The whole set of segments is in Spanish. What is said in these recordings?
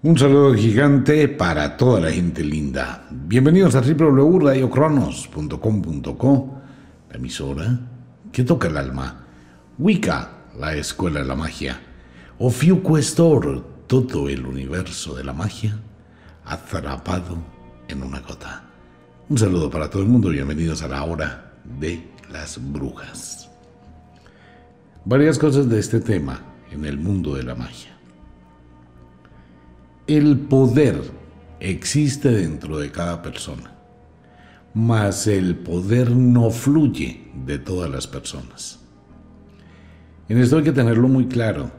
Un saludo gigante para toda la gente linda. Bienvenidos a www.radiocronos.com.co, la emisora que toca el alma. Wicca, la escuela de la magia. Ofiu Questor, todo el universo de la magia atrapado en una gota. Un saludo para todo el mundo, bienvenidos a la hora de las brujas. Varias cosas de este tema en el mundo de la magia. El poder existe dentro de cada persona, mas el poder no fluye de todas las personas. En esto hay que tenerlo muy claro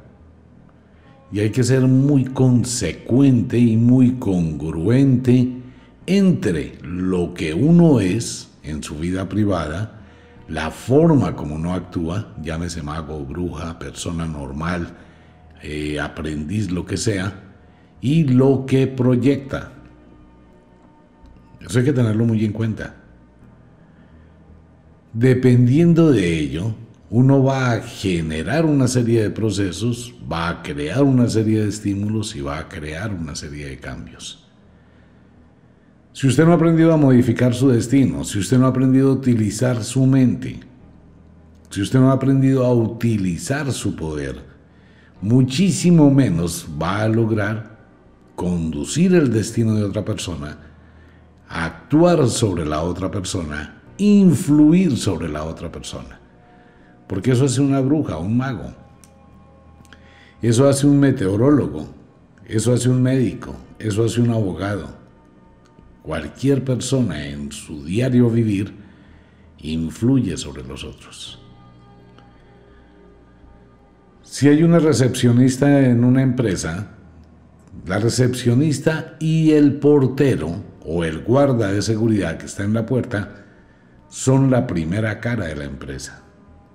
y hay que ser muy consecuente y muy congruente entre lo que uno es en su vida privada, la forma como uno actúa, llámese mago, bruja, persona normal, eh, aprendiz, lo que sea, y lo que proyecta. Eso hay que tenerlo muy en cuenta. Dependiendo de ello, uno va a generar una serie de procesos, va a crear una serie de estímulos y va a crear una serie de cambios. Si usted no ha aprendido a modificar su destino, si usted no ha aprendido a utilizar su mente, si usted no ha aprendido a utilizar su poder, muchísimo menos va a lograr conducir el destino de otra persona, actuar sobre la otra persona, influir sobre la otra persona. Porque eso hace una bruja, un mago. Eso hace un meteorólogo, eso hace un médico, eso hace un abogado. Cualquier persona en su diario vivir influye sobre los otros. Si hay una recepcionista en una empresa, la recepcionista y el portero o el guarda de seguridad que está en la puerta son la primera cara de la empresa,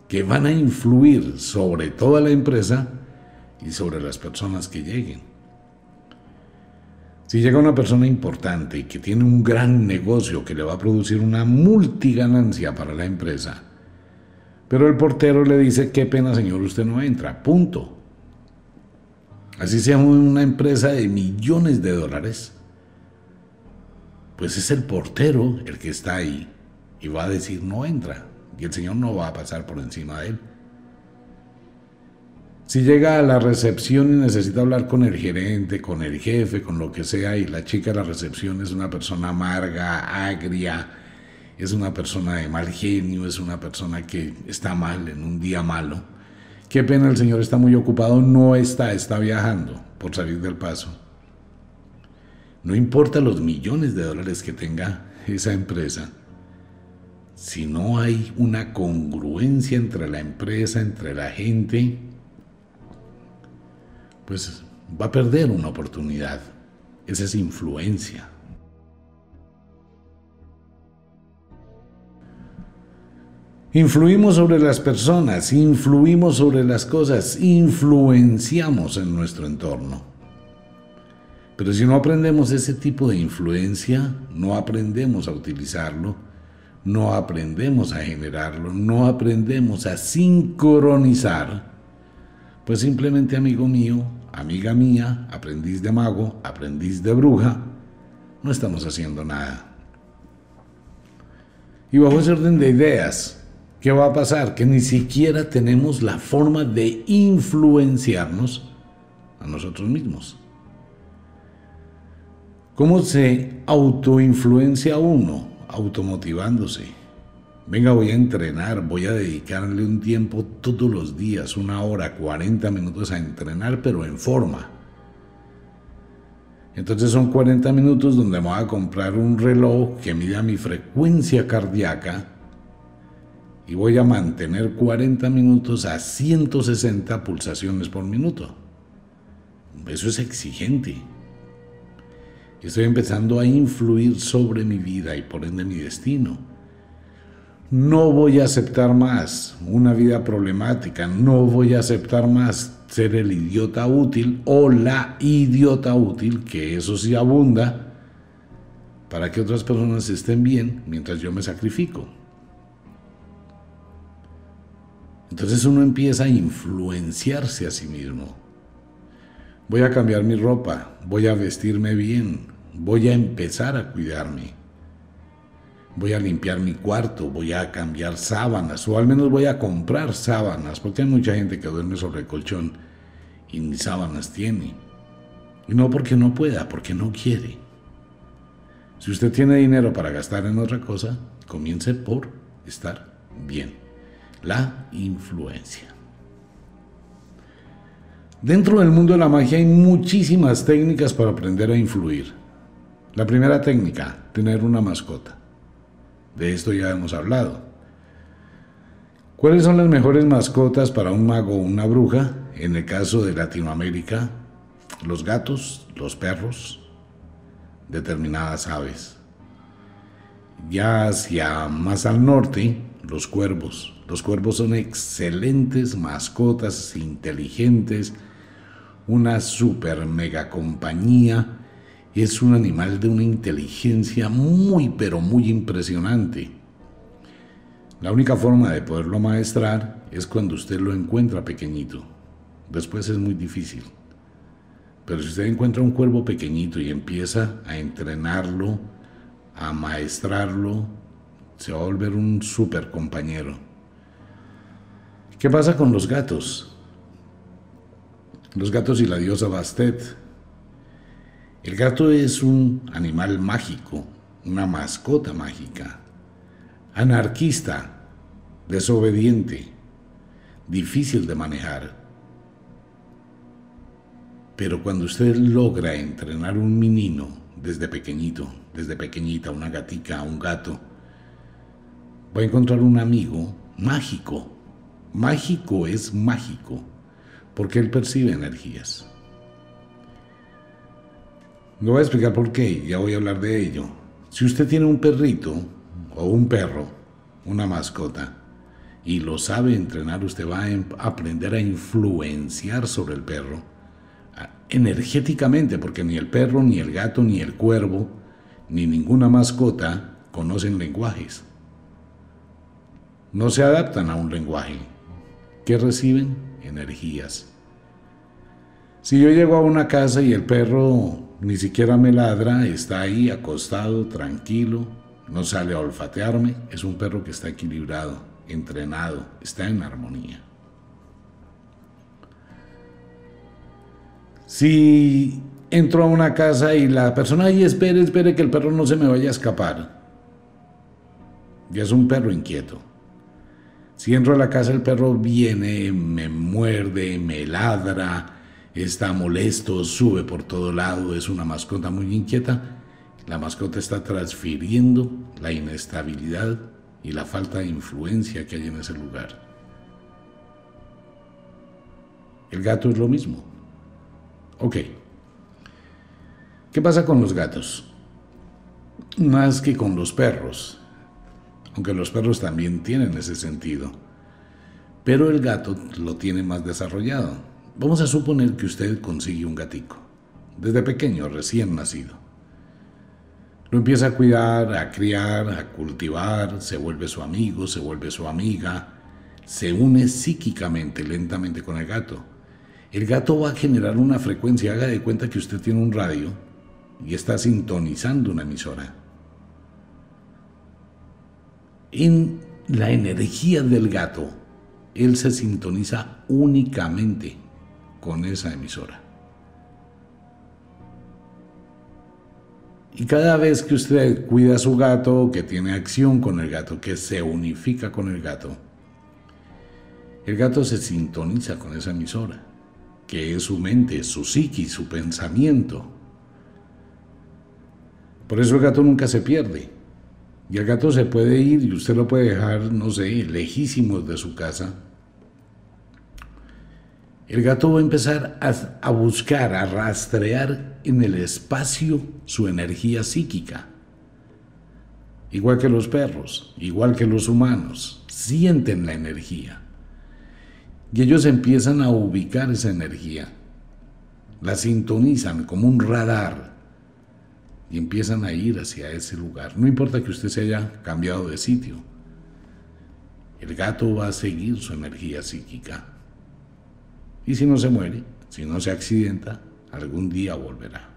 que van a influir sobre toda la empresa y sobre las personas que lleguen. Si llega una persona importante y que tiene un gran negocio que le va a producir una multiganancia para la empresa, pero el portero le dice, qué pena señor, usted no entra, punto así sea una empresa de millones de dólares, pues es el portero el que está ahí y va a decir no entra y el Señor no va a pasar por encima de él. Si llega a la recepción y necesita hablar con el gerente, con el jefe, con lo que sea, y la chica de la recepción es una persona amarga, agria, es una persona de mal genio, es una persona que está mal en un día malo, Qué pena, el señor está muy ocupado, no está, está viajando por salir del paso. No importa los millones de dólares que tenga esa empresa, si no hay una congruencia entre la empresa, entre la gente, pues va a perder una oportunidad. Esa es influencia. Influimos sobre las personas, influimos sobre las cosas, influenciamos en nuestro entorno. Pero si no aprendemos ese tipo de influencia, no aprendemos a utilizarlo, no aprendemos a generarlo, no aprendemos a sincronizar, pues simplemente amigo mío, amiga mía, aprendiz de mago, aprendiz de bruja, no estamos haciendo nada. Y bajo ese orden de ideas, ¿Qué va a pasar? Que ni siquiera tenemos la forma de influenciarnos a nosotros mismos. ¿Cómo se autoinfluencia uno? Automotivándose. Venga, voy a entrenar, voy a dedicarle un tiempo todos los días, una hora, 40 minutos a entrenar, pero en forma. Entonces son 40 minutos donde me voy a comprar un reloj que mida mi frecuencia cardíaca y voy a mantener 40 minutos a 160 pulsaciones por minuto. Eso es exigente. Estoy empezando a influir sobre mi vida y por ende mi destino. No voy a aceptar más una vida problemática, no voy a aceptar más ser el idiota útil o la idiota útil, que eso sí abunda, para que otras personas estén bien mientras yo me sacrifico. Entonces uno empieza a influenciarse a sí mismo. Voy a cambiar mi ropa, voy a vestirme bien, voy a empezar a cuidarme. Voy a limpiar mi cuarto, voy a cambiar sábanas, o al menos voy a comprar sábanas, porque hay mucha gente que duerme sobre el colchón y ni sábanas tiene. Y no porque no pueda, porque no quiere. Si usted tiene dinero para gastar en otra cosa, comience por estar bien. La influencia. Dentro del mundo de la magia hay muchísimas técnicas para aprender a influir. La primera técnica, tener una mascota. De esto ya hemos hablado. ¿Cuáles son las mejores mascotas para un mago o una bruja? En el caso de Latinoamérica, los gatos, los perros, determinadas aves. Ya hacia más al norte, los cuervos. Los cuervos son excelentes mascotas, inteligentes, una super mega compañía. Es un animal de una inteligencia muy pero muy impresionante. La única forma de poderlo maestrar es cuando usted lo encuentra pequeñito. Después es muy difícil. Pero si usted encuentra un cuervo pequeñito y empieza a entrenarlo, a maestrarlo, se va a volver un super compañero. ¿Qué pasa con los gatos? Los gatos y la diosa Bastet. El gato es un animal mágico, una mascota mágica, anarquista, desobediente, difícil de manejar. Pero cuando usted logra entrenar un menino desde pequeñito, desde pequeñita, una gatica, un gato, va a encontrar un amigo mágico. Mágico es mágico, porque él percibe energías. No voy a explicar por qué, ya voy a hablar de ello. Si usted tiene un perrito o un perro, una mascota, y lo sabe entrenar, usted va a em, aprender a influenciar sobre el perro energéticamente, porque ni el perro, ni el gato, ni el cuervo, ni ninguna mascota conocen lenguajes. No se adaptan a un lenguaje. ¿Qué reciben? Energías. Si yo llego a una casa y el perro ni siquiera me ladra, está ahí acostado, tranquilo, no sale a olfatearme, es un perro que está equilibrado, entrenado, está en armonía. Si entro a una casa y la persona ahí espere, espere que el perro no se me vaya a escapar, ya es un perro inquieto. Si entro a la casa, el perro viene, me muerde, me ladra, está molesto, sube por todo lado, es una mascota muy inquieta. La mascota está transfiriendo la inestabilidad y la falta de influencia que hay en ese lugar. El gato es lo mismo. Ok. ¿Qué pasa con los gatos? Más que con los perros, aunque los perros también tienen ese sentido. Pero el gato lo tiene más desarrollado. Vamos a suponer que usted consigue un gatico, desde pequeño, recién nacido. Lo empieza a cuidar, a criar, a cultivar, se vuelve su amigo, se vuelve su amiga, se une psíquicamente, lentamente con el gato el gato va a generar una frecuencia. Haga de cuenta que usted tiene un radio y está sintonizando una emisora. En la energía del gato, él se sintoniza únicamente con esa emisora. Y cada vez que usted cuida a su gato, que tiene acción con el gato, que se unifica con el gato, el gato se sintoniza con esa emisora que es su mente, su psiqui, su pensamiento. Por eso el gato nunca se pierde. Y el gato se puede ir y usted lo puede dejar, no sé, lejísimos de su casa. El gato va a empezar a, a buscar, a rastrear en el espacio su energía psíquica. Igual que los perros, igual que los humanos, sienten la energía. Y ellos empiezan a ubicar esa energía, la sintonizan como un radar y empiezan a ir hacia ese lugar. No importa que usted se haya cambiado de sitio, el gato va a seguir su energía psíquica. Y si no se muere, si no se accidenta, algún día volverá.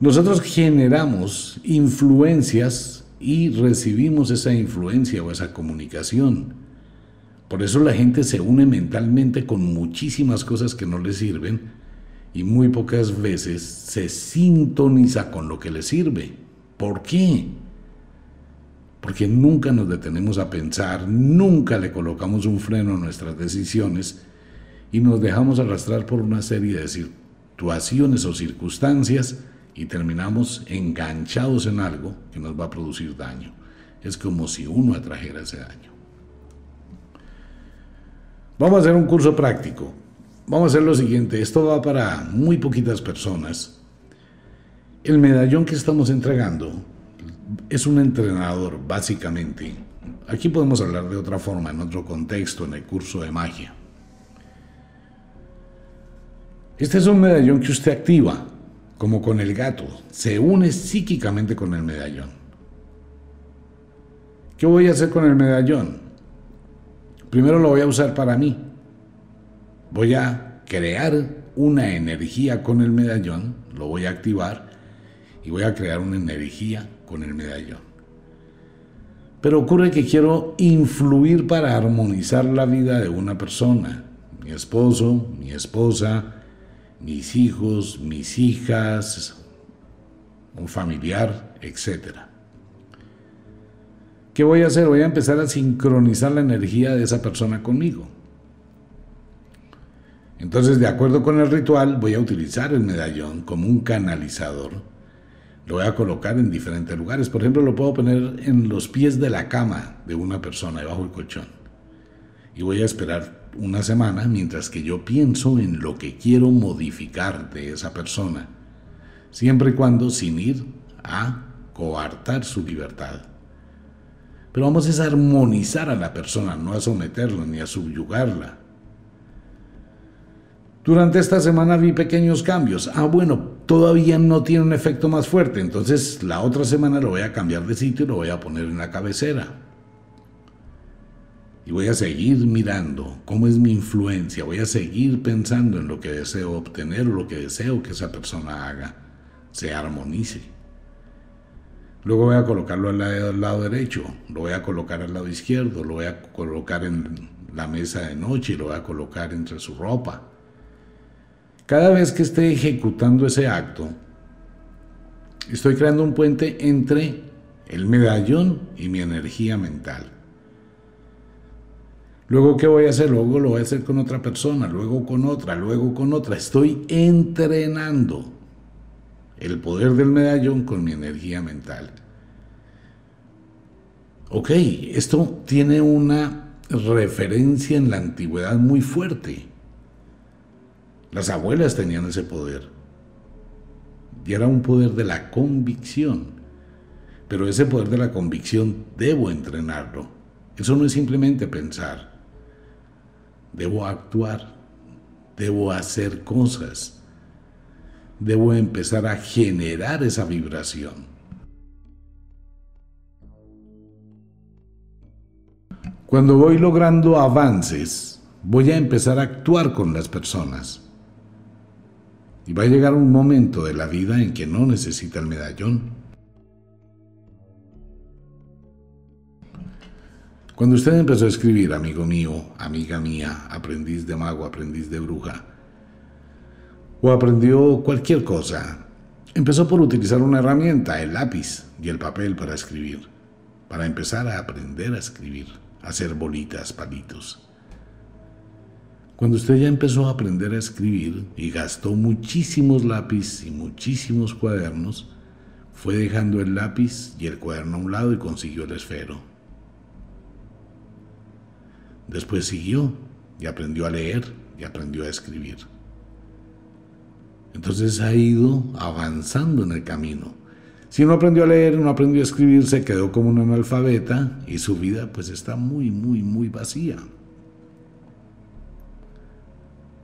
Nosotros generamos influencias y recibimos esa influencia o esa comunicación. Por eso la gente se une mentalmente con muchísimas cosas que no le sirven y muy pocas veces se sintoniza con lo que le sirve. ¿Por qué? Porque nunca nos detenemos a pensar, nunca le colocamos un freno a nuestras decisiones y nos dejamos arrastrar por una serie de situaciones o circunstancias y terminamos enganchados en algo que nos va a producir daño. Es como si uno atrajera ese daño. Vamos a hacer un curso práctico. Vamos a hacer lo siguiente. Esto va para muy poquitas personas. El medallón que estamos entregando es un entrenador, básicamente. Aquí podemos hablar de otra forma, en otro contexto, en el curso de magia. Este es un medallón que usted activa, como con el gato. Se une psíquicamente con el medallón. ¿Qué voy a hacer con el medallón? Primero lo voy a usar para mí. Voy a crear una energía con el medallón, lo voy a activar y voy a crear una energía con el medallón. Pero ocurre que quiero influir para armonizar la vida de una persona, mi esposo, mi esposa, mis hijos, mis hijas, un familiar, etc. ¿Qué voy a hacer? Voy a empezar a sincronizar la energía de esa persona conmigo. Entonces, de acuerdo con el ritual, voy a utilizar el medallón como un canalizador. Lo voy a colocar en diferentes lugares. Por ejemplo, lo puedo poner en los pies de la cama de una persona, debajo del colchón. Y voy a esperar una semana mientras que yo pienso en lo que quiero modificar de esa persona, siempre y cuando sin ir a coartar su libertad. Pero vamos a armonizar a la persona, no a someterla ni a subyugarla. Durante esta semana vi pequeños cambios. Ah, bueno, todavía no tiene un efecto más fuerte, entonces la otra semana lo voy a cambiar de sitio y lo voy a poner en la cabecera. Y voy a seguir mirando cómo es mi influencia, voy a seguir pensando en lo que deseo obtener o lo que deseo que esa persona haga, se armonice. Luego voy a colocarlo al lado, derecho, lo voy a colocar al lado izquierdo, lo voy a colocar en la mesa de noche lo voy a colocar entre su ropa. Cada vez que esté ejecutando ese acto, estoy creando un puente entre el medallón y mi energía mental. Luego, ¿qué voy a hacer? Luego lo voy a hacer con otra persona, luego con otra, luego con otra. Estoy entrenando el poder del medallón con mi energía mental. Ok, esto tiene una referencia en la antigüedad muy fuerte. Las abuelas tenían ese poder. Y era un poder de la convicción. Pero ese poder de la convicción debo entrenarlo. Eso no es simplemente pensar debo actuar, debo hacer cosas, debo empezar a generar esa vibración. Cuando voy logrando avances, voy a empezar a actuar con las personas. Y va a llegar un momento de la vida en que no necesita el medallón, Cuando usted empezó a escribir, amigo mío, amiga mía, aprendiz de mago, aprendiz de bruja, o aprendió cualquier cosa, empezó por utilizar una herramienta, el lápiz y el papel para escribir, para empezar a aprender a escribir, a hacer bolitas, palitos. Cuando usted ya empezó a aprender a escribir y gastó muchísimos lápices y muchísimos cuadernos, fue dejando el lápiz y el cuaderno a un lado y consiguió el esfero. Después siguió y aprendió a leer y aprendió a escribir. Entonces ha ido avanzando en el camino. Si no aprendió a leer, no aprendió a escribir, se quedó como un analfabeta y su vida pues está muy, muy, muy vacía.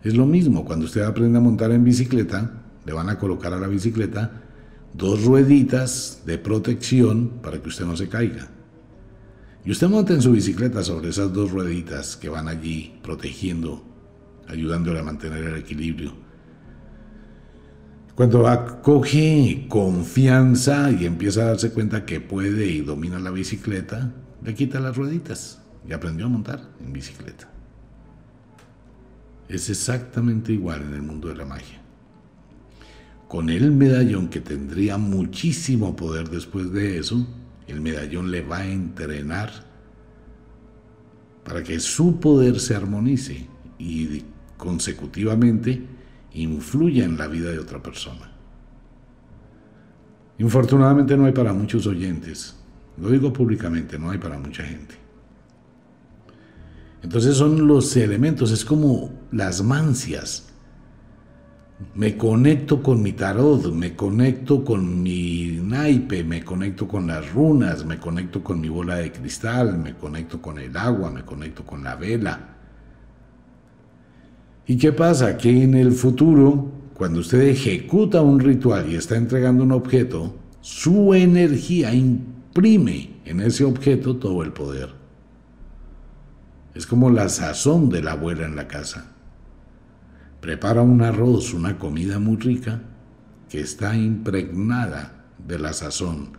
Es lo mismo, cuando usted aprende a montar en bicicleta, le van a colocar a la bicicleta dos rueditas de protección para que usted no se caiga. Y usted monta en su bicicleta sobre esas dos rueditas que van allí protegiendo, ayudándole a mantener el equilibrio. Cuando acoge confianza y empieza a darse cuenta que puede y domina la bicicleta, le quita las rueditas y aprendió a montar en bicicleta. Es exactamente igual en el mundo de la magia. Con el medallón que tendría muchísimo poder después de eso, el medallón le va a entrenar para que su poder se armonice y consecutivamente influya en la vida de otra persona. Infortunadamente no hay para muchos oyentes, lo digo públicamente, no hay para mucha gente. Entonces son los elementos, es como las mancias. Me conecto con mi tarot, me conecto con mi naipe, me conecto con las runas, me conecto con mi bola de cristal, me conecto con el agua, me conecto con la vela. ¿Y qué pasa? Que en el futuro, cuando usted ejecuta un ritual y está entregando un objeto, su energía imprime en ese objeto todo el poder. Es como la sazón de la abuela en la casa. Prepara un arroz, una comida muy rica, que está impregnada de la sazón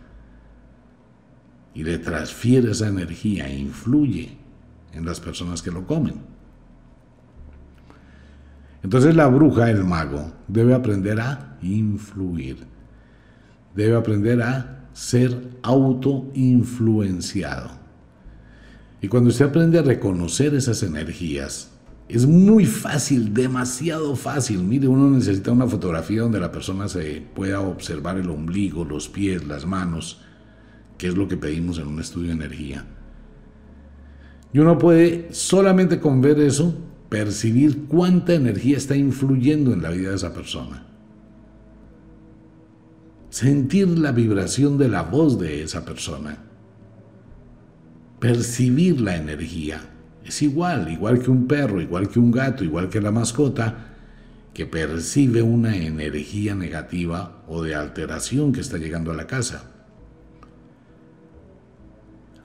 y le transfiere esa energía e influye en las personas que lo comen. Entonces la bruja, el mago, debe aprender a influir, debe aprender a ser autoinfluenciado. Y cuando usted aprende a reconocer esas energías, es muy fácil, demasiado fácil. Mire, uno necesita una fotografía donde la persona se pueda observar el ombligo, los pies, las manos, que es lo que pedimos en un estudio de energía. Y uno puede solamente con ver eso percibir cuánta energía está influyendo en la vida de esa persona. Sentir la vibración de la voz de esa persona percibir la energía. Es igual, igual que un perro, igual que un gato, igual que la mascota, que percibe una energía negativa o de alteración que está llegando a la casa.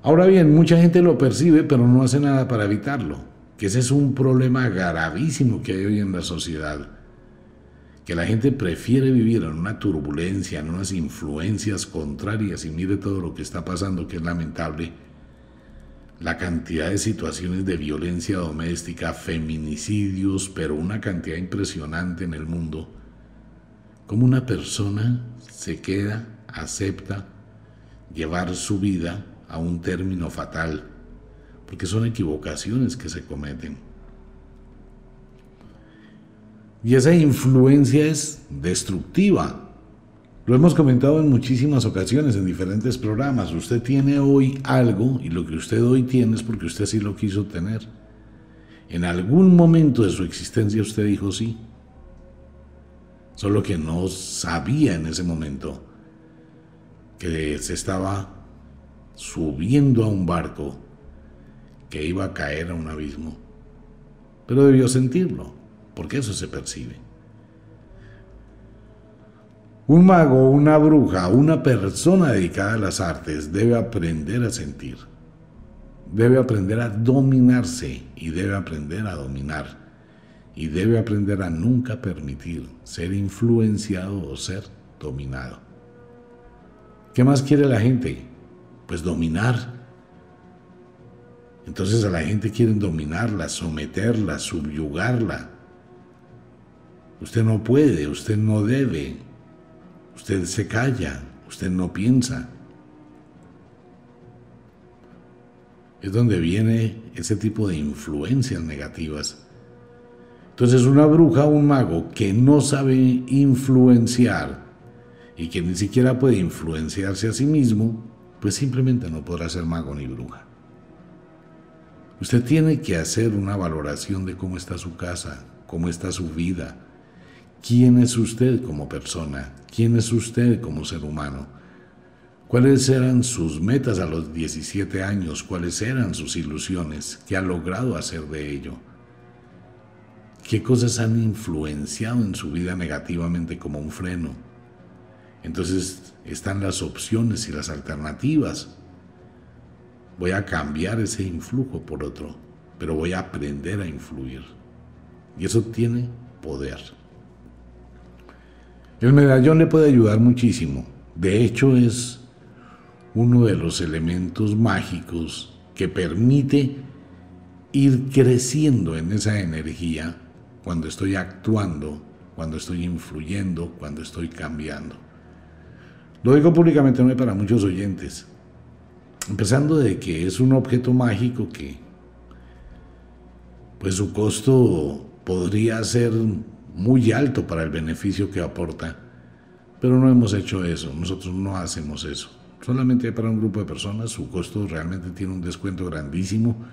Ahora bien, mucha gente lo percibe, pero no hace nada para evitarlo, que ese es un problema gravísimo que hay hoy en la sociedad, que la gente prefiere vivir en una turbulencia, en unas influencias contrarias y mire todo lo que está pasando, que es lamentable, la cantidad de situaciones de violencia doméstica, feminicidios, pero una cantidad impresionante en el mundo, como una persona se queda, acepta llevar su vida a un término fatal, porque son equivocaciones que se cometen. Y esa influencia es destructiva, lo hemos comentado en muchísimas ocasiones, en diferentes programas. Usted tiene hoy algo y lo que usted hoy tiene es porque usted sí lo quiso tener. En algún momento de su existencia usted dijo sí. Solo que no sabía en ese momento que se estaba subiendo a un barco que iba a caer a un abismo. Pero debió sentirlo, porque eso se percibe. Un mago, una bruja, una persona dedicada a las artes debe aprender a sentir, debe aprender a dominarse y debe aprender a dominar y debe aprender a nunca permitir ser influenciado o ser dominado. ¿Qué más quiere la gente? Pues dominar. Entonces a la gente quieren dominarla, someterla, subyugarla. Usted no puede, usted no debe, Usted se calla, usted no piensa. Es donde viene ese tipo de influencias negativas. Entonces una bruja, un mago que no sabe influenciar y que ni siquiera puede influenciarse a sí mismo, pues simplemente no podrá ser mago ni bruja. Usted tiene que hacer una valoración de cómo está su casa, cómo está su vida, quién es usted como persona, quién es usted como ser humano, cuáles eran sus metas a los 17 años, cuáles eran sus ilusiones, qué ha logrado hacer de ello, qué cosas han influenciado en su vida negativamente como un freno. Entonces están las opciones y las alternativas. Voy a cambiar ese influjo por otro, pero voy a aprender a influir. Y eso tiene poder. El medallón le puede ayudar muchísimo. De hecho, es uno de los elementos mágicos que permite ir creciendo en esa energía cuando estoy actuando, cuando estoy influyendo, cuando estoy cambiando. Lo digo públicamente no para muchos oyentes, empezando de que es un objeto mágico que pues su costo podría ser muy alto para el beneficio que aporta, pero no hemos hecho eso, nosotros no hacemos eso. Solamente para un grupo de personas su costo realmente tiene un descuento grandísimo.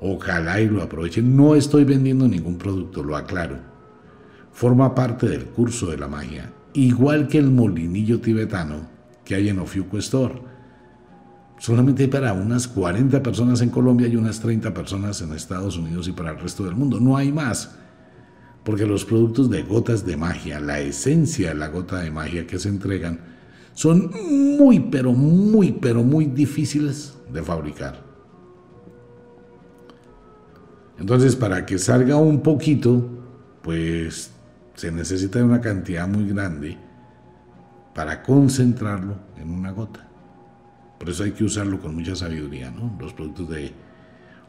Ojalá y lo aprovechen. No estoy vendiendo ningún producto, lo aclaro. Forma parte del curso de la magia, igual que el molinillo tibetano que hay en Ofiuco Store. Solamente para unas 40 personas en Colombia y unas 30 personas en Estados Unidos y para el resto del mundo. No hay más. Porque los productos de gotas de magia, la esencia de la gota de magia que se entregan, son muy, pero muy, pero muy difíciles de fabricar. Entonces, para que salga un poquito, pues se necesita una cantidad muy grande para concentrarlo en una gota. Por eso hay que usarlo con mucha sabiduría, ¿no? Los productos de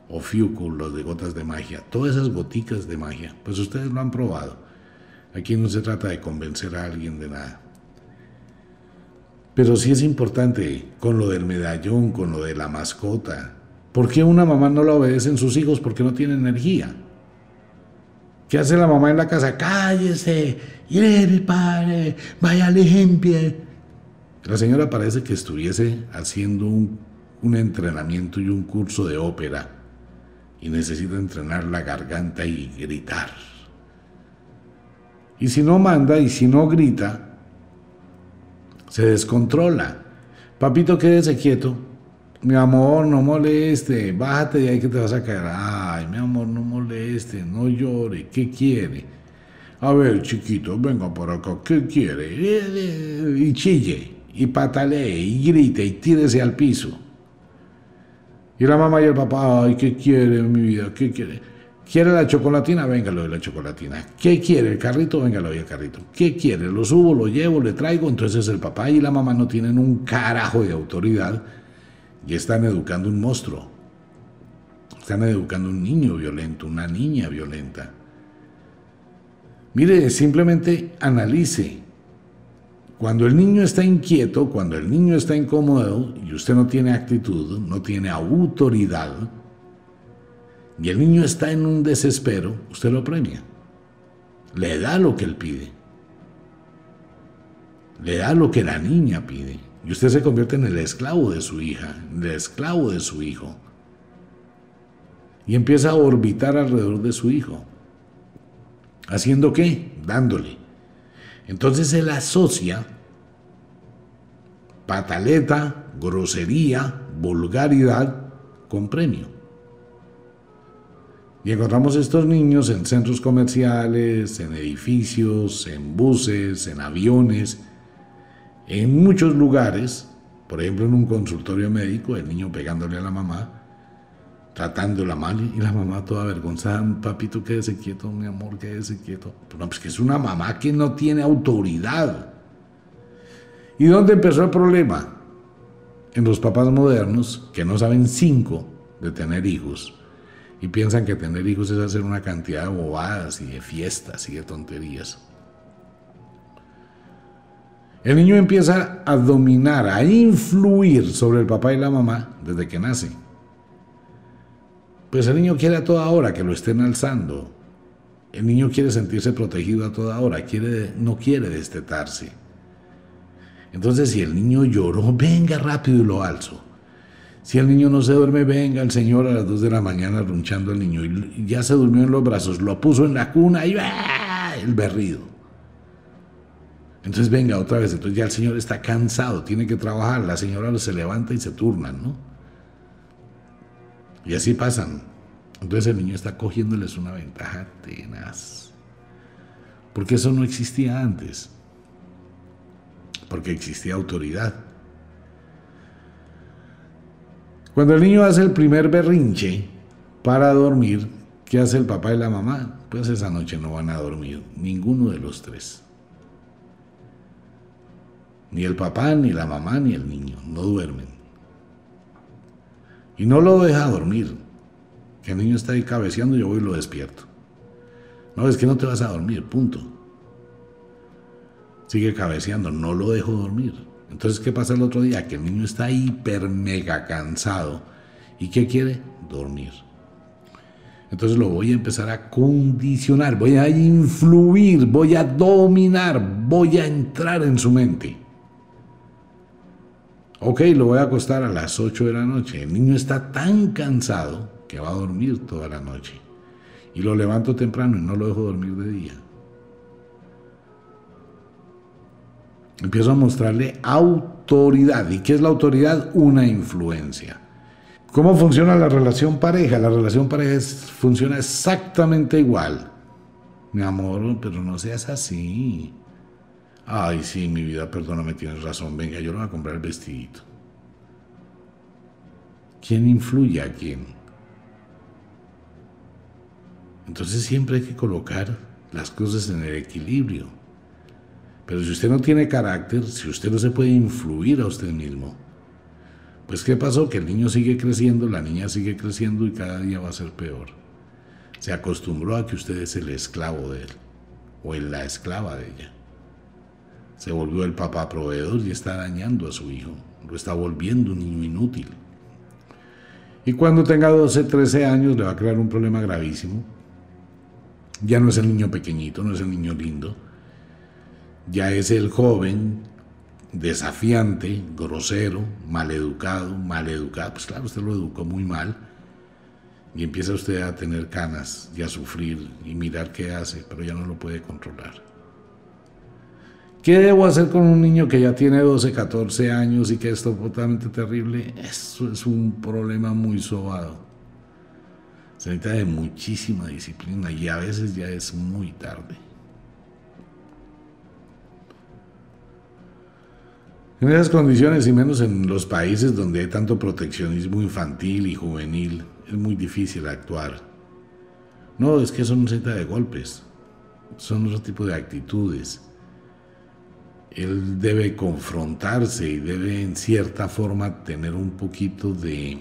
Ofiuco, los de gotas de magia, todas esas goticas de magia, pues ustedes lo han probado. Aquí no se trata de convencer a alguien de nada. Pero sí es importante con lo del medallón, con lo de la mascota. ¿Por qué una mamá no la obedecen sus hijos? Porque no tiene energía. ¿Qué hace la mamá en la casa? Cállese, mi padre, vaya limpie. La señora parece que estuviese haciendo un entrenamiento y un curso de ópera y necesita entrenar la garganta y gritar. Y si no manda y si no grita, se descontrola. Papito, quédese quieto. Mi amor, no moleste, bájate de ahí que te vas a caer. Ay, mi amor, no moleste, no llore, ¿qué quiere? A ver, chiquito, venga por acá, ¿qué quiere? Y chille, y patalee, y grite, y tírese al piso. Y la mamá y el papá, ay, ¿qué quiere, mi vida? ¿Qué quiere? ¿Quiere la chocolatina? Venga, lo de la chocolatina. ¿Qué quiere? ¿El carrito? Venga, lo el carrito. ¿Qué quiere? Lo subo, lo llevo, le traigo. Entonces el papá y la mamá no tienen un carajo de autoridad y están educando un monstruo. Están educando un niño violento, una niña violenta. Mire, simplemente analice. Cuando el niño está inquieto, cuando el niño está incómodo y usted no tiene actitud, no tiene autoridad, y el niño está en un desespero, usted lo premia. Le da lo que él pide. Le da lo que la niña pide. Y usted se convierte en el esclavo de su hija, el esclavo de su hijo. Y empieza a orbitar alrededor de su hijo. ¿Haciendo qué? Dándole. Entonces él asocia pataleta, grosería, vulgaridad con premio. Y encontramos estos niños en centros comerciales, en edificios, en buses, en aviones, en muchos lugares, por ejemplo en un consultorio médico, el niño pegándole a la mamá, tratándola mal y la mamá toda avergonzada, papito, quédese quieto, mi amor, quédese quieto. No, pues que es una mamá que no tiene autoridad. ¿Y dónde empezó el problema? En los papás modernos que no saben cinco de tener hijos y piensan que tener hijos es hacer una cantidad de bobadas y de fiestas y de tonterías. El niño empieza a dominar, a influir sobre el papá y la mamá desde que nace. Pues el niño quiere a toda hora que lo estén alzando. El niño quiere sentirse protegido a toda hora, quiere, no quiere destetarse. Entonces si el niño lloró, venga rápido y lo alzo. Si el niño no se duerme, venga el señor a las 2 de la mañana runchando al niño y ya se durmió en los brazos, lo puso en la cuna y ¡ah! el berrido. Entonces venga otra vez, entonces ya el señor está cansado, tiene que trabajar, la señora se levanta y se turnan, ¿no? Y así pasan. Entonces el niño está cogiéndoles una ventaja tenaz. Porque eso no existía antes. Porque existía autoridad. Cuando el niño hace el primer berrinche para dormir, ¿qué hace el papá y la mamá? Pues esa noche no van a dormir, ninguno de los tres. Ni el papá, ni la mamá, ni el niño. No duermen. Y no lo deja dormir. Que el niño está ahí cabeceando, yo voy y lo despierto. No, es que no te vas a dormir, punto. Sigue cabeceando, no lo dejo dormir. Entonces, ¿qué pasa el otro día? Que el niño está hiper mega cansado. ¿Y qué quiere? Dormir. Entonces lo voy a empezar a condicionar, voy a influir, voy a dominar, voy a entrar en su mente. Ok, lo voy a acostar a las 8 de la noche. El niño está tan cansado que va a dormir toda la noche. Y lo levanto temprano y no lo dejo dormir de día. Empiezo a mostrarle autoridad. ¿Y qué es la autoridad? Una influencia. ¿Cómo funciona la relación pareja? La relación pareja funciona exactamente igual. Mi amor, pero no seas así. Ay, sí, mi vida, perdóname, tienes razón. Venga, yo le voy a comprar el vestidito. ¿Quién influye a quién? Entonces siempre hay que colocar las cosas en el equilibrio. Pero si usted no tiene carácter, si usted no se puede influir a usted mismo, pues ¿qué pasó? Que el niño sigue creciendo, la niña sigue creciendo y cada día va a ser peor. Se acostumbró a que usted es el esclavo de él o la esclava de ella. Se volvió el papá proveedor y está dañando a su hijo. Lo está volviendo un niño inútil. Y cuando tenga 12, 13 años le va a crear un problema gravísimo. Ya no es el niño pequeñito, no es el niño lindo. Ya es el joven desafiante, grosero, maleducado, maleducado. Pues claro, usted lo educó muy mal. Y empieza usted a tener canas y a sufrir y mirar qué hace, pero ya no lo puede controlar. ¿Qué debo hacer con un niño que ya tiene 12, 14 años y que es totalmente terrible? Eso es un problema muy sobado. Se necesita de muchísima disciplina y a veces ya es muy tarde. En esas condiciones y menos en los países donde hay tanto proteccionismo infantil y juvenil, es muy difícil actuar. No, es que son un de golpes, son otro tipo de actitudes él debe confrontarse y debe en cierta forma tener un poquito de,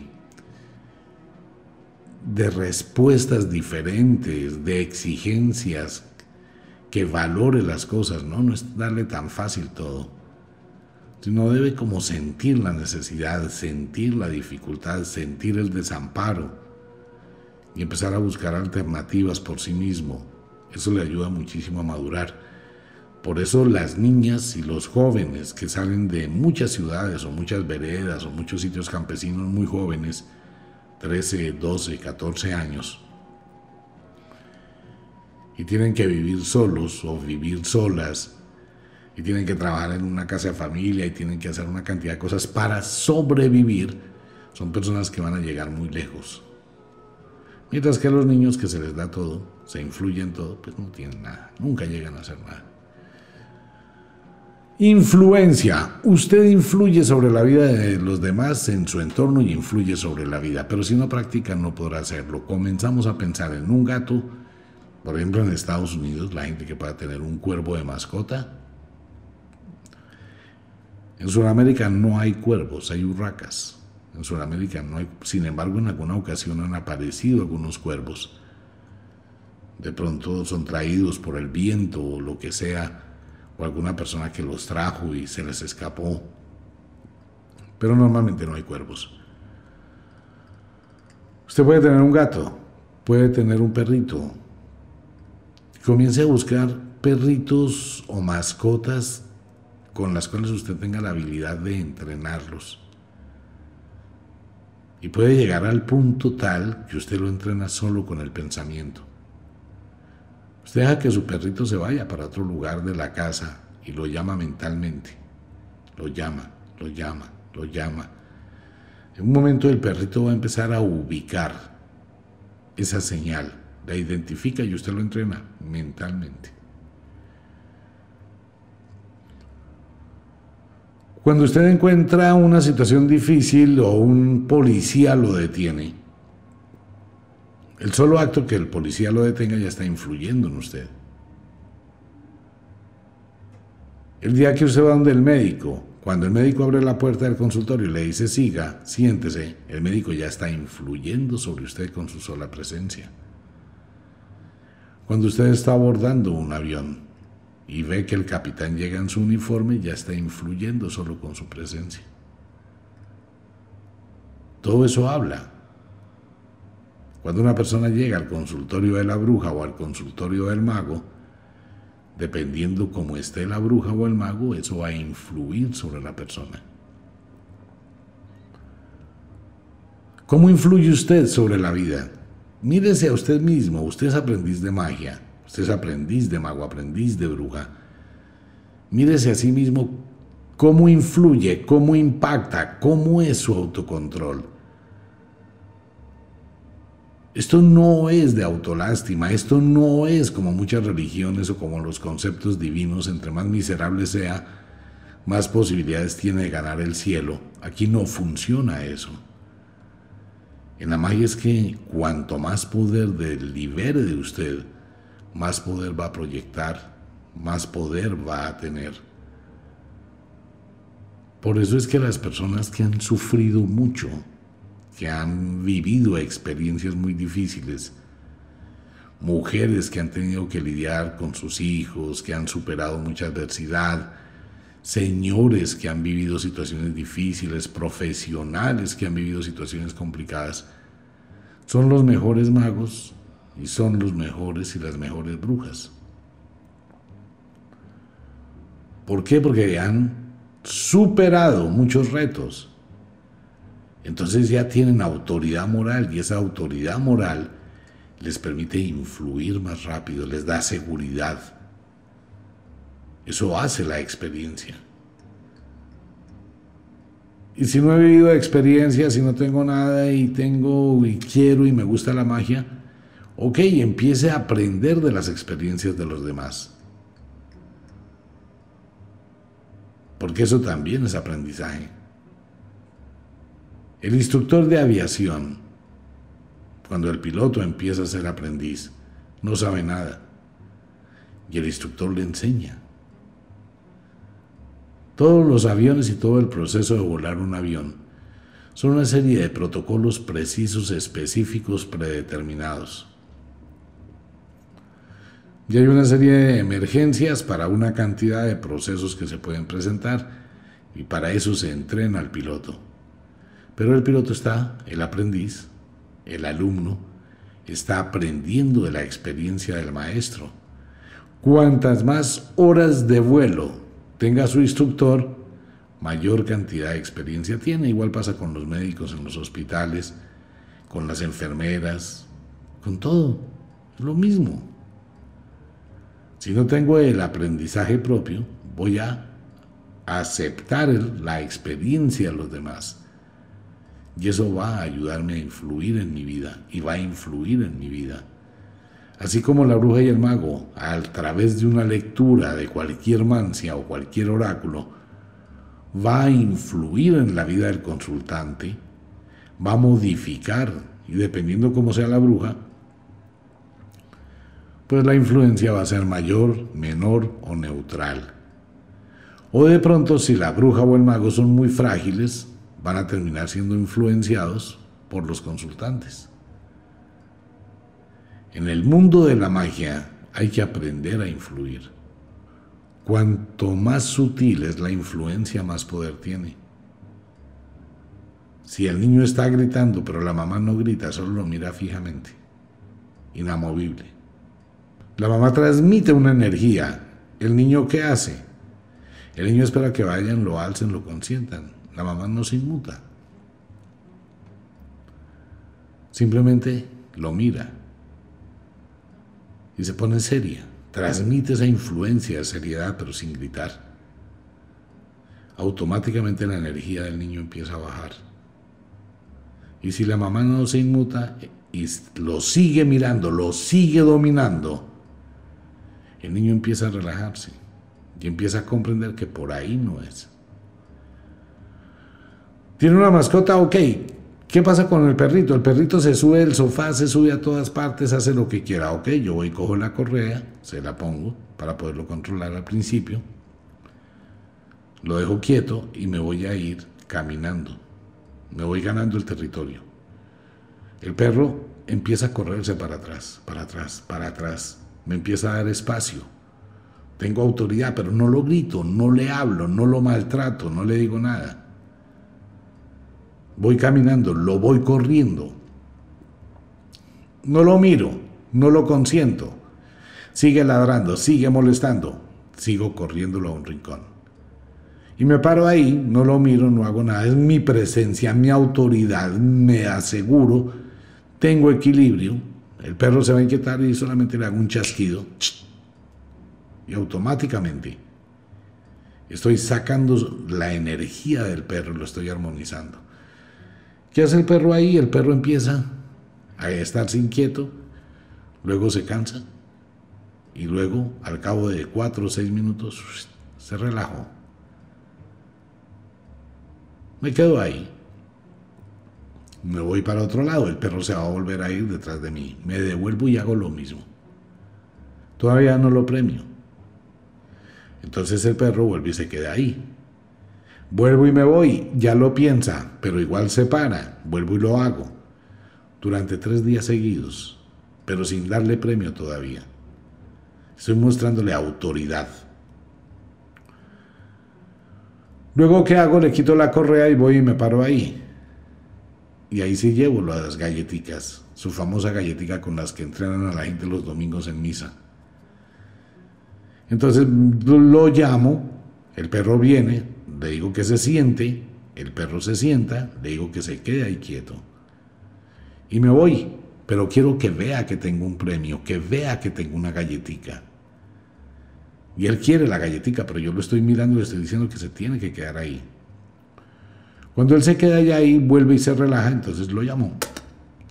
de respuestas diferentes, de exigencias, que valore las cosas, ¿no? No es darle tan fácil todo, sino debe como sentir la necesidad, sentir la dificultad, sentir el desamparo y empezar a buscar alternativas por sí mismo. Eso le ayuda muchísimo a madurar. Por eso las niñas y los jóvenes que salen de muchas ciudades o muchas veredas o muchos sitios campesinos muy jóvenes, 13, 12, 14 años, y tienen que vivir solos o vivir solas, y tienen que trabajar en una casa de familia y tienen que hacer una cantidad de cosas para sobrevivir, son personas que van a llegar muy lejos. Mientras que a los niños que se les da todo, se influyen todo, pues no tienen nada, nunca llegan a hacer nada. Influencia. Usted influye sobre la vida de los demás en su entorno y influye sobre la vida, pero si no practica no podrá hacerlo. Comenzamos a pensar en un gato, por ejemplo en Estados Unidos, la gente que pueda tener un cuervo de mascota. En Sudamérica no hay cuervos, hay urracas. En Sudamérica no hay, sin embargo en alguna ocasión han aparecido algunos cuervos. De pronto son traídos por el viento o lo que sea o alguna persona que los trajo y se les escapó. Pero normalmente no hay cuervos. Usted puede tener un gato, puede tener un perrito. Comience a buscar perritos o mascotas con las cuales usted tenga la habilidad de entrenarlos. Y puede llegar al punto tal que usted lo entrena solo con el pensamiento. Usted deja que su perrito se vaya para otro lugar de la casa y lo llama mentalmente. Lo llama, lo llama, lo llama. En un momento el perrito va a empezar a ubicar esa señal, la identifica y usted lo entrena mentalmente. Cuando usted encuentra una situación difícil o un policía lo detiene, el solo acto que el policía lo detenga ya está influyendo en usted. El día que usted va donde el médico, cuando el médico abre la puerta del consultorio y le dice siga, siéntese, el médico ya está influyendo sobre usted con su sola presencia. Cuando usted está abordando un avión y ve que el capitán llega en su uniforme, ya está influyendo solo con su presencia. Todo eso habla. Cuando una persona llega al consultorio de la bruja o al consultorio del mago, dependiendo cómo esté la bruja o el mago, eso va a influir sobre la persona. ¿Cómo influye usted sobre la vida? Mírese a usted mismo, usted es aprendiz de magia, usted es aprendiz de mago, aprendiz de bruja. Mírese a sí mismo cómo influye, cómo impacta, cómo es su autocontrol. Esto no es de autolástima, esto no es como muchas religiones o como los conceptos divinos, entre más miserable sea, más posibilidades tiene de ganar el cielo. Aquí no funciona eso. En la magia es que cuanto más poder libere de usted, más poder va a proyectar, más poder va a tener. Por eso es que las personas que han sufrido mucho, que han vivido experiencias muy difíciles, mujeres que han tenido que lidiar con sus hijos, que han superado mucha adversidad, señores que han vivido situaciones difíciles, profesionales que han vivido situaciones complicadas, son los mejores magos y son los mejores y las mejores brujas. ¿Por qué? Porque han superado muchos retos entonces ya tienen autoridad moral y esa autoridad moral les permite influir más rápido, les da seguridad. Eso hace la experiencia. Y si no he vivido experiencia, si no tengo nada y tengo y quiero y me gusta la magia, ok, empiece a aprender de las experiencias de los demás. Porque eso también es aprendizaje. El instructor de aviación, cuando el piloto empieza a ser aprendiz, no sabe nada y el instructor le enseña. Todos los aviones y todo el proceso de volar un avión son una serie de protocolos precisos, específicos, predeterminados. Y hay una serie de emergencias para una cantidad de procesos que se pueden presentar y para eso se entrena al piloto. Pero el piloto está, el aprendiz, el alumno, está aprendiendo de la experiencia del maestro. Cuantas más horas de vuelo tenga su instructor, mayor cantidad de experiencia tiene. Igual pasa con los médicos en los hospitales, con las enfermeras, con todo. Es lo mismo. Si no tengo el aprendizaje propio, voy a aceptar la experiencia de los demás y eso va a ayudarme a influir en mi vida y va a influir en mi vida. Así como la bruja y el mago, a través de una lectura de cualquier mancia o cualquier oráculo, va a influir en la vida del consultante, va a modificar, y dependiendo cómo sea la bruja, pues la influencia va a ser mayor, menor o neutral. O de pronto, si la bruja o el mago son muy frágiles, van a terminar siendo influenciados por los consultantes. En el mundo de la magia hay que aprender a influir. Cuanto más sutil es la influencia, más poder tiene. Si el niño está gritando, pero la mamá no grita, solo lo mira fijamente, inamovible. La mamá transmite una energía. ¿El niño qué hace? El niño espera que vayan, lo alcen, lo consientan. La mamá no se inmuta. Simplemente lo mira y se pone seria. Transmite esa influencia de seriedad, pero sin gritar. Automáticamente la energía del niño empieza a bajar. Y si la mamá no se inmuta y lo sigue mirando, lo sigue dominando, el niño empieza a relajarse y empieza a comprender que por ahí no es. Tiene una mascota, ok. ¿Qué pasa con el perrito? El perrito se sube del sofá, se sube a todas partes, hace lo que quiera. Ok, yo voy, cojo la correa, se la pongo para poderlo controlar al principio. lo dejo quieto y me voy a ir caminando. Me voy ganando el territorio. El perro empieza a correrse para atrás, para atrás, para atrás. Me empieza a dar espacio. Tengo autoridad, pero no lo grito, no le hablo, no lo maltrato, no le digo nada. Voy caminando, lo voy corriendo. No lo miro, no lo consiento. Sigue ladrando, sigue molestando. Sigo corriéndolo a un rincón. Y me paro ahí, no lo miro, no hago nada. Es mi presencia, mi autoridad, me aseguro. Tengo equilibrio. El perro se va a inquietar y solamente le hago un chasquido. Y automáticamente estoy sacando la energía del perro, lo estoy armonizando. ¿Qué hace el perro ahí? El perro empieza a estarse inquieto, luego se cansa y luego, al cabo de cuatro o seis minutos, se relajó. Me quedo ahí. Me voy para otro lado, el perro se va a volver a ir detrás de mí. Me devuelvo y hago lo mismo. Todavía no lo premio. Entonces el perro vuelve y se queda ahí. Vuelvo y me voy, ya lo piensa, pero igual se para, vuelvo y lo hago. Durante tres días seguidos, pero sin darle premio todavía. Estoy mostrándole autoridad. Luego, ¿qué hago? Le quito la correa y voy y me paro ahí. Y ahí sí llevo las galletitas, su famosa galletica con las que entrenan a la gente los domingos en misa. Entonces lo llamo, el perro viene, le digo que se siente, el perro se sienta, le digo que se quede ahí quieto. Y me voy, pero quiero que vea que tengo un premio, que vea que tengo una galletica. Y él quiere la galletica, pero yo lo estoy mirando y le estoy diciendo que se tiene que quedar ahí. Cuando él se queda allá ahí, vuelve y se relaja, entonces lo llamo.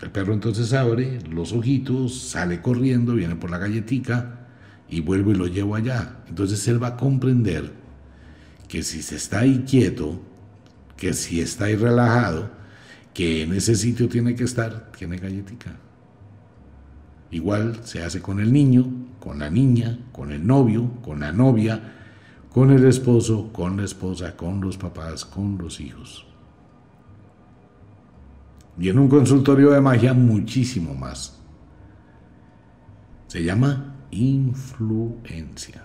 El perro entonces abre los ojitos, sale corriendo, viene por la galletica y vuelvo y lo llevo allá. Entonces él va a comprender que si se está ahí quieto, que si está ahí relajado, que en ese sitio tiene que estar, tiene galletica. Igual se hace con el niño, con la niña, con el novio, con la novia, con el esposo, con la esposa, con los papás, con los hijos. Y en un consultorio de magia muchísimo más. Se llama influencia.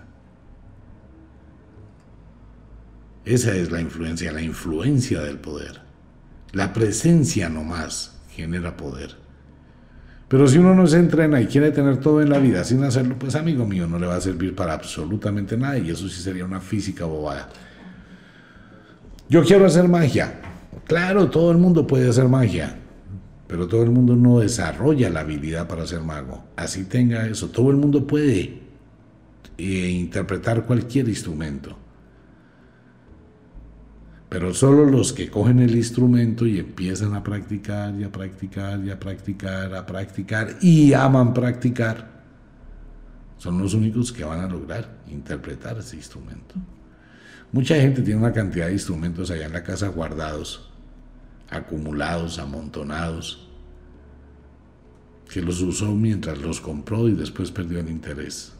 Esa es la influencia, la influencia del poder. La presencia nomás genera poder. Pero si uno no se entrena y quiere tener todo en la vida sin hacerlo, pues amigo mío, no le va a servir para absolutamente nada y eso sí sería una física bobada. Yo quiero hacer magia. Claro, todo el mundo puede hacer magia, pero todo el mundo no desarrolla la habilidad para ser mago. Así tenga eso, todo el mundo puede eh, interpretar cualquier instrumento pero solo los que cogen el instrumento y empiezan a practicar y a practicar y a practicar, a practicar y aman practicar, son los únicos que van a lograr interpretar ese instrumento. Mucha gente tiene una cantidad de instrumentos allá en la casa guardados, acumulados, amontonados, que los usó mientras los compró y después perdió el interés.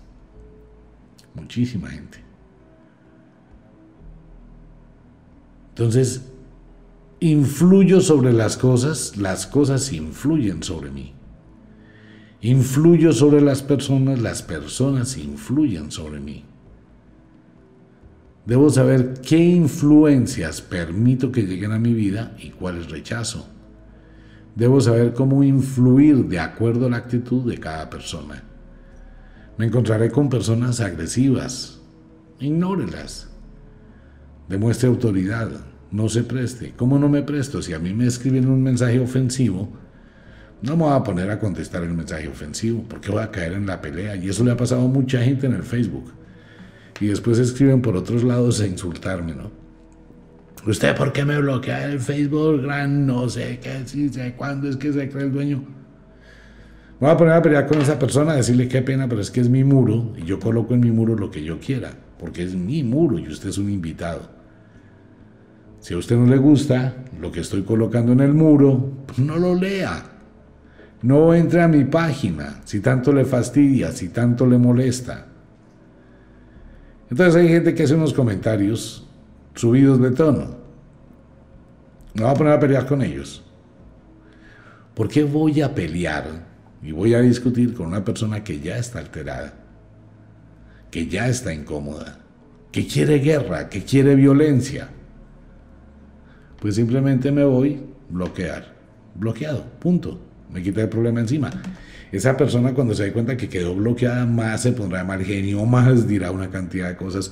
Muchísima gente. Entonces, influyo sobre las cosas, las cosas influyen sobre mí. Influyo sobre las personas, las personas influyen sobre mí. Debo saber qué influencias permito que lleguen a mi vida y cuáles rechazo. Debo saber cómo influir de acuerdo a la actitud de cada persona. Me encontraré con personas agresivas. Ignórelas demuestre autoridad, no se preste. ¿Cómo no me presto? Si a mí me escriben un mensaje ofensivo, no me voy a poner a contestar el mensaje ofensivo, porque voy a caer en la pelea. Y eso le ha pasado a mucha gente en el Facebook. Y después escriben por otros lados a insultarme, ¿no? ¿Usted por qué me bloquea el Facebook? Gran no sé qué, si sé cuándo es que se cree el dueño. Voy a poner a pelear con esa persona, decirle qué pena, pero es que es mi muro y yo coloco en mi muro lo que yo quiera, porque es mi muro y usted es un invitado. Si a usted no le gusta lo que estoy colocando en el muro, pues no lo lea. No entre a mi página si tanto le fastidia, si tanto le molesta. Entonces hay gente que hace unos comentarios subidos de tono. Me voy a poner a pelear con ellos. ¿Por qué voy a pelear y voy a discutir con una persona que ya está alterada, que ya está incómoda, que quiere guerra, que quiere violencia? Pues simplemente me voy bloquear. Bloqueado, punto. Me quita el problema encima. Esa persona cuando se dé cuenta que quedó bloqueada más se pondrá de mal genio, más dirá una cantidad de cosas.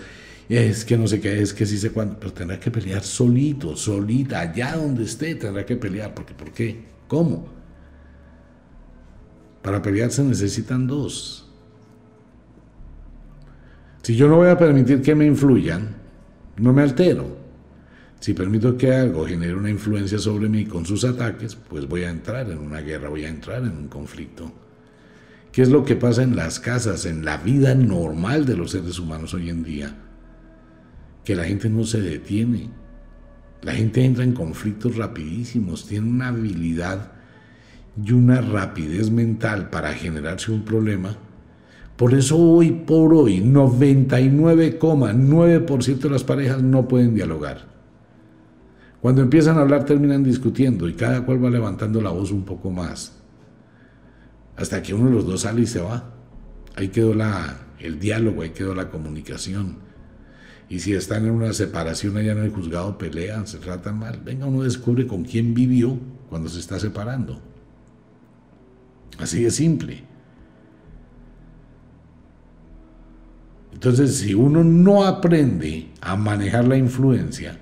Es que no sé qué, es que sí sé cuándo, pero tendrá que pelear solito, solita, allá donde esté, tendrá que pelear. Porque, ¿Por qué? ¿Cómo? Para pelear se necesitan dos. Si yo no voy a permitir que me influyan, no me altero. Si permito que algo genere una influencia sobre mí con sus ataques, pues voy a entrar en una guerra, voy a entrar en un conflicto. ¿Qué es lo que pasa en las casas, en la vida normal de los seres humanos hoy en día? Que la gente no se detiene. La gente entra en conflictos rapidísimos, tiene una habilidad y una rapidez mental para generarse un problema. Por eso hoy por hoy 99,9% de las parejas no pueden dialogar. Cuando empiezan a hablar terminan discutiendo y cada cual va levantando la voz un poco más hasta que uno de los dos sale y se va. Ahí quedó la, el diálogo, ahí quedó la comunicación. Y si están en una separación allá en el juzgado, pelean, se tratan mal. Venga, uno descubre con quién vivió cuando se está separando. Así de simple. Entonces, si uno no aprende a manejar la influencia,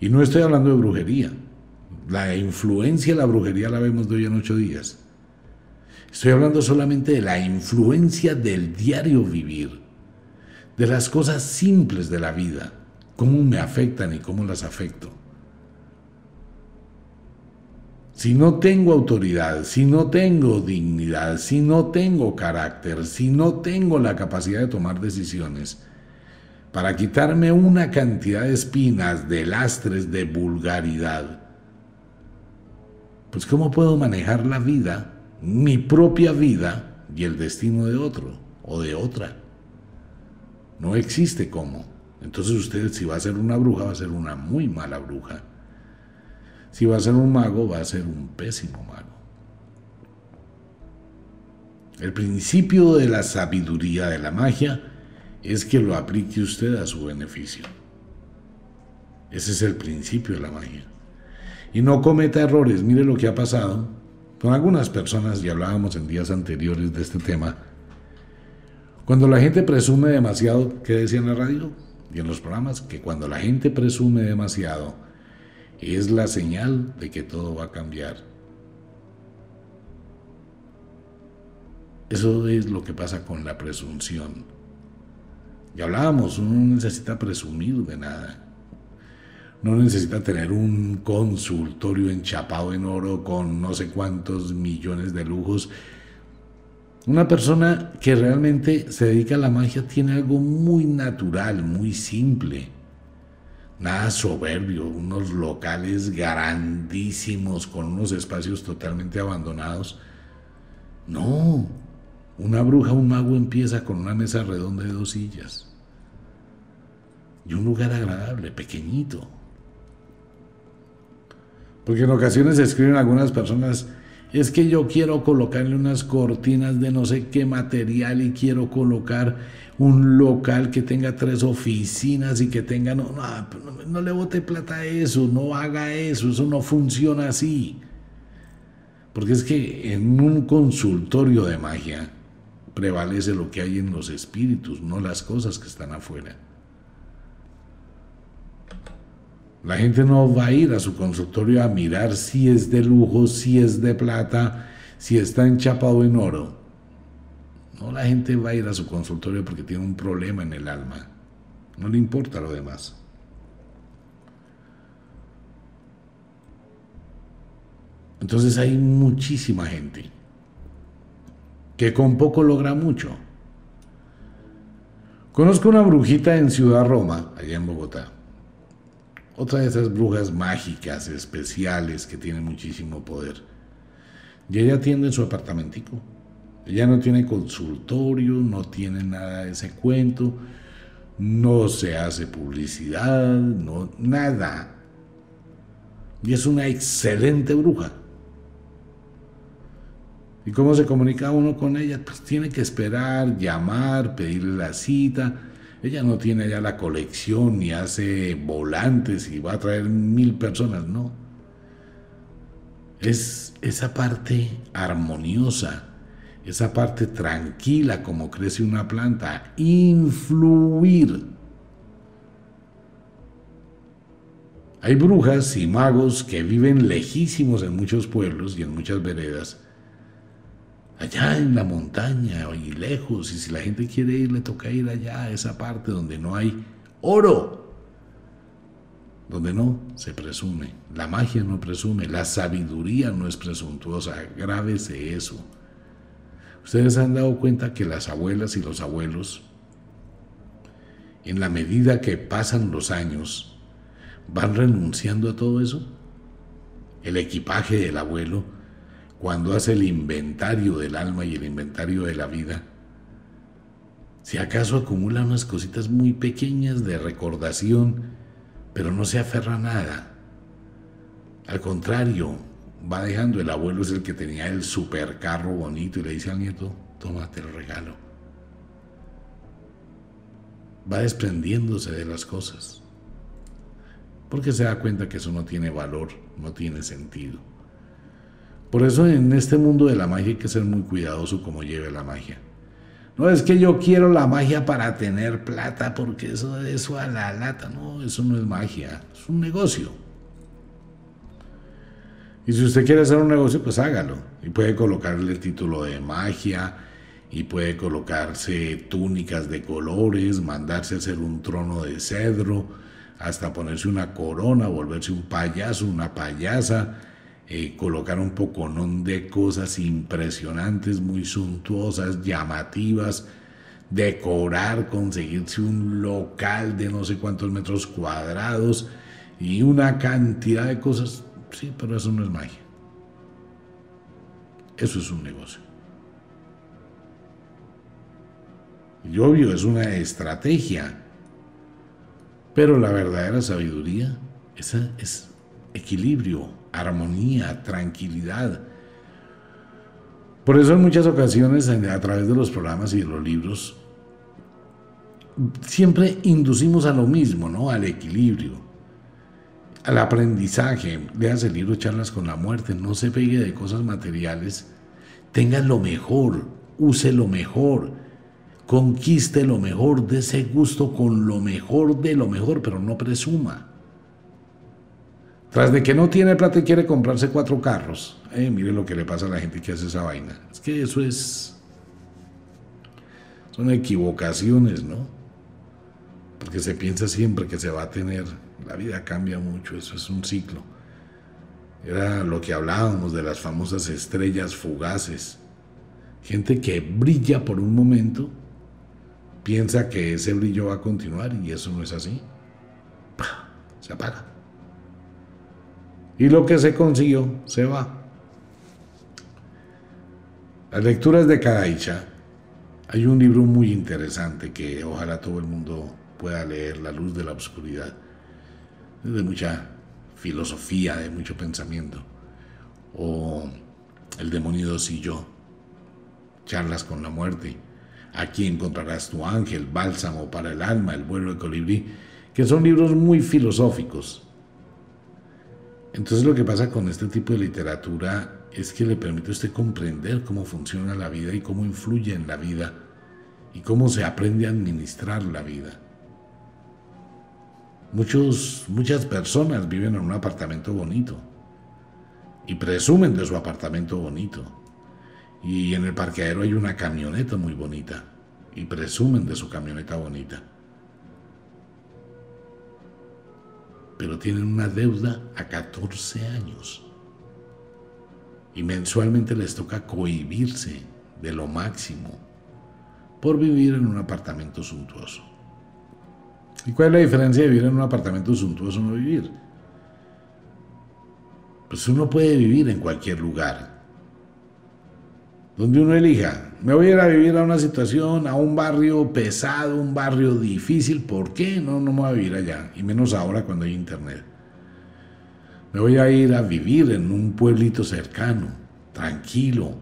y no estoy hablando de brujería, la influencia de la brujería la vemos de hoy en ocho días. Estoy hablando solamente de la influencia del diario vivir, de las cosas simples de la vida, cómo me afectan y cómo las afecto. Si no tengo autoridad, si no tengo dignidad, si no tengo carácter, si no tengo la capacidad de tomar decisiones, para quitarme una cantidad de espinas, de lastres, de vulgaridad, pues ¿cómo puedo manejar la vida mi propia vida y el destino de otro o de otra. No existe cómo. Entonces usted si va a ser una bruja va a ser una muy mala bruja. Si va a ser un mago va a ser un pésimo mago. El principio de la sabiduría de la magia es que lo aplique usted a su beneficio. Ese es el principio de la magia. Y no cometa errores. Mire lo que ha pasado con algunas personas, y hablábamos en días anteriores de este tema, cuando la gente presume demasiado, ¿qué decía en la radio y en los programas? Que cuando la gente presume demasiado, es la señal de que todo va a cambiar. Eso es lo que pasa con la presunción. Y hablábamos, uno no necesita presumir de nada no necesita tener un consultorio enchapado en oro con no sé cuántos millones de lujos. Una persona que realmente se dedica a la magia tiene algo muy natural, muy simple. Nada soberbio, unos locales grandísimos con unos espacios totalmente abandonados. No, una bruja, un mago empieza con una mesa redonda de dos sillas y un lugar agradable, pequeñito. Porque en ocasiones escriben algunas personas, es que yo quiero colocarle unas cortinas de no sé qué material y quiero colocar un local que tenga tres oficinas y que tenga, no, no, no le bote plata a eso, no haga eso, eso no funciona así. Porque es que en un consultorio de magia prevalece lo que hay en los espíritus, no las cosas que están afuera. La gente no va a ir a su consultorio a mirar si es de lujo, si es de plata, si está enchapado en oro. No, la gente va a ir a su consultorio porque tiene un problema en el alma. No le importa lo demás. Entonces hay muchísima gente que con poco logra mucho. Conozco una brujita en Ciudad Roma, allá en Bogotá otra de esas brujas mágicas, especiales, que tienen muchísimo poder. Y ella atiende en su apartamentico. Ella no tiene consultorio, no tiene nada de ese cuento, no se hace publicidad, no, nada. Y es una excelente bruja. ¿Y cómo se comunica uno con ella? Pues tiene que esperar, llamar, pedirle la cita. Ella no tiene ya la colección ni hace volantes y va a traer mil personas, no. Es esa parte armoniosa, esa parte tranquila como crece una planta, influir. Hay brujas y magos que viven lejísimos en muchos pueblos y en muchas veredas, allá en la montaña y lejos, y si la gente quiere ir, le toca ir allá a esa parte donde no hay oro, donde no se presume, la magia no presume, la sabiduría no es presuntuosa, grábese eso. Ustedes han dado cuenta que las abuelas y los abuelos, en la medida que pasan los años, van renunciando a todo eso. El equipaje del abuelo, cuando hace el inventario del alma y el inventario de la vida, si acaso acumula unas cositas muy pequeñas de recordación, pero no se aferra a nada. Al contrario, va dejando, el abuelo es el que tenía el supercarro bonito y le dice al nieto, tómate el regalo. Va desprendiéndose de las cosas, porque se da cuenta que eso no tiene valor, no tiene sentido. Por eso en este mundo de la magia hay que ser muy cuidadoso como lleve la magia. No es que yo quiero la magia para tener plata, porque eso, eso a la lata, no, eso no es magia, es un negocio. Y si usted quiere hacer un negocio, pues hágalo. Y puede colocarle el título de magia, y puede colocarse túnicas de colores, mandarse a hacer un trono de cedro, hasta ponerse una corona, volverse un payaso, una payasa, colocar un poconón de cosas impresionantes, muy suntuosas, llamativas, decorar, conseguirse un local de no sé cuántos metros cuadrados y una cantidad de cosas Sí, pero eso no es magia. Eso es un negocio. Y obvio, es una estrategia. Pero la verdadera sabiduría esa es equilibrio, armonía, tranquilidad. Por eso en muchas ocasiones, a través de los programas y de los libros, siempre inducimos a lo mismo, ¿no? Al equilibrio al aprendizaje, leas el libro Charlas con la muerte, no se pegue de cosas materiales, tenga lo mejor, use lo mejor, conquiste lo mejor, ese gusto con lo mejor de lo mejor, pero no presuma. Tras de que no tiene plata y quiere comprarse cuatro carros, eh, mire lo que le pasa a la gente que hace esa vaina. Es que eso es... Son equivocaciones, ¿no? Porque se piensa siempre que se va a tener la vida cambia mucho, eso es un ciclo. Era lo que hablábamos de las famosas estrellas fugaces. Gente que brilla por un momento, piensa que ese brillo va a continuar y eso no es así. Se apaga. Y lo que se consiguió se va. Las lecturas de Kadaicha. Hay un libro muy interesante que ojalá todo el mundo pueda leer, La luz de la oscuridad de mucha filosofía, de mucho pensamiento. O El demonio y yo, charlas con la muerte. Aquí encontrarás tu ángel, bálsamo para el alma, el vuelo de colibrí, que son libros muy filosóficos. Entonces lo que pasa con este tipo de literatura es que le permite a usted comprender cómo funciona la vida y cómo influye en la vida y cómo se aprende a administrar la vida. Muchos, muchas personas viven en un apartamento bonito y presumen de su apartamento bonito. Y en el parqueadero hay una camioneta muy bonita y presumen de su camioneta bonita. Pero tienen una deuda a 14 años. Y mensualmente les toca cohibirse de lo máximo por vivir en un apartamento suntuoso. ¿Y cuál es la diferencia de vivir en un apartamento suntuoso o no vivir? Pues uno puede vivir en cualquier lugar. Donde uno elija, me voy a ir a vivir a una situación, a un barrio pesado, un barrio difícil, ¿por qué? No, no me voy a vivir allá, y menos ahora cuando hay internet. Me voy a ir a vivir en un pueblito cercano, tranquilo,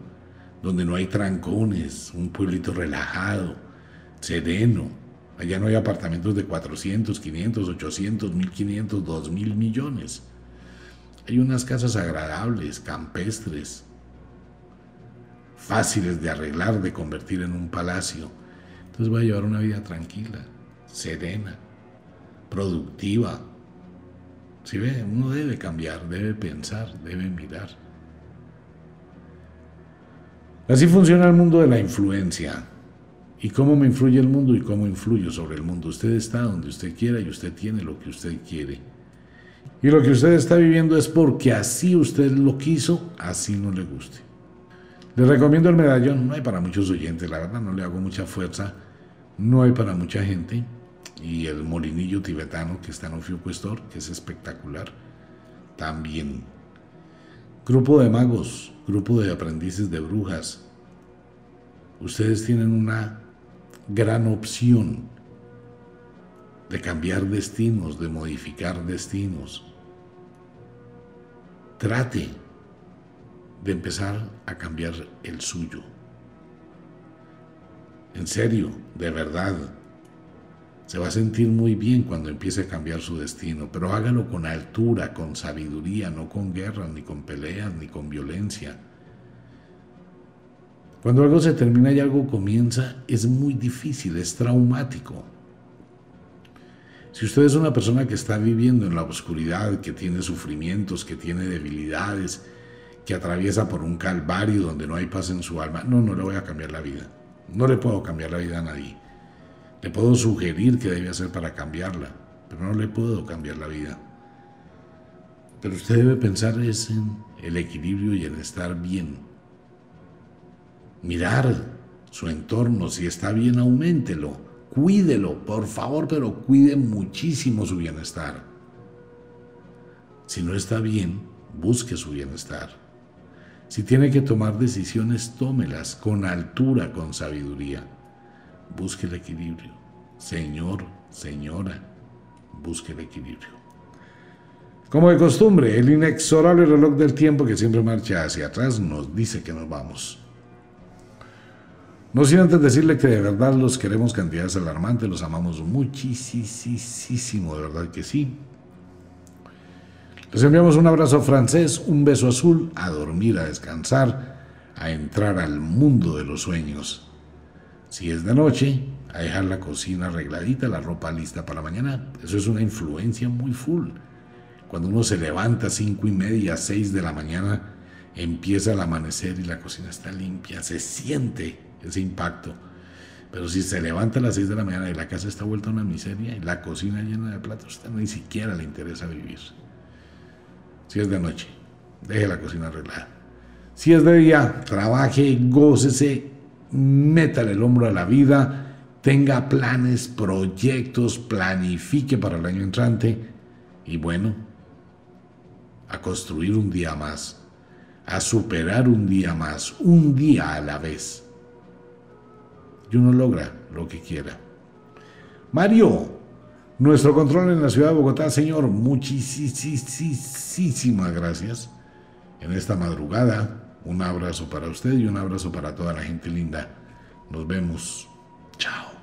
donde no hay trancones, un pueblito relajado, sereno. Allá no hay apartamentos de 400, 500, 800, 1500, 2000 millones. Hay unas casas agradables, campestres, fáciles de arreglar, de convertir en un palacio. Entonces voy a llevar una vida tranquila, serena, productiva. Si ve, uno debe cambiar, debe pensar, debe mirar. Así funciona el mundo de la influencia. ¿Y cómo me influye el mundo y cómo influyo sobre el mundo? Usted está donde usted quiera y usted tiene lo que usted quiere. Y lo que usted está viviendo es porque así usted lo quiso, así no le guste. Le recomiendo el medallón, no hay para muchos oyentes, la verdad no le hago mucha fuerza, no hay para mucha gente. Y el molinillo tibetano que está en Ofiucuestor, que es espectacular, también. Grupo de magos, grupo de aprendices de brujas. Ustedes tienen una gran opción de cambiar destinos, de modificar destinos. Trate de empezar a cambiar el suyo. En serio, de verdad. Se va a sentir muy bien cuando empiece a cambiar su destino, pero hágalo con altura, con sabiduría, no con guerra, ni con peleas, ni con violencia. Cuando algo se termina y algo comienza, es muy difícil, es traumático. Si usted es una persona que está viviendo en la oscuridad, que tiene sufrimientos, que tiene debilidades, que atraviesa por un calvario donde no hay paz en su alma, no, no le voy a cambiar la vida. No le puedo cambiar la vida a nadie. Le puedo sugerir qué debe hacer para cambiarla, pero no le puedo cambiar la vida. Pero usted debe pensar en el equilibrio y en estar bien. Mirar su entorno, si está bien, auméntelo. Cuídelo, por favor, pero cuide muchísimo su bienestar. Si no está bien, busque su bienestar. Si tiene que tomar decisiones, tómelas con altura, con sabiduría busque el equilibrio. Señor, señora, busque el equilibrio. Como de costumbre, el inexorable reloj del tiempo que siempre marcha hacia atrás nos dice que nos vamos. No sin antes decirle que de verdad los queremos cantidades alarmantes, los amamos muchísimo, de verdad que sí. Les enviamos un abrazo francés, un beso azul, a dormir, a descansar, a entrar al mundo de los sueños. Si es de noche, a dejar la cocina arregladita, la ropa lista para mañana. Eso es una influencia muy full. Cuando uno se levanta a cinco y media, seis de la mañana, empieza el amanecer y la cocina está limpia, se siente ese impacto. Pero si se levanta a las seis de la mañana y la casa está vuelta a una miseria y la cocina llena de platos, usted ni siquiera le interesa vivir. Si es de noche, deje la cocina arreglada. Si es de día, trabaje, gócese, métale el hombro a la vida, tenga planes, proyectos, planifique para el año entrante y bueno, a construir un día más, a superar un día más, un día a la vez. Y uno logra lo que quiera. Mario, nuestro control en la ciudad de Bogotá, señor, muchísimas gracias en esta madrugada un abrazo para usted y un abrazo para toda la gente linda. Nos vemos. Chao.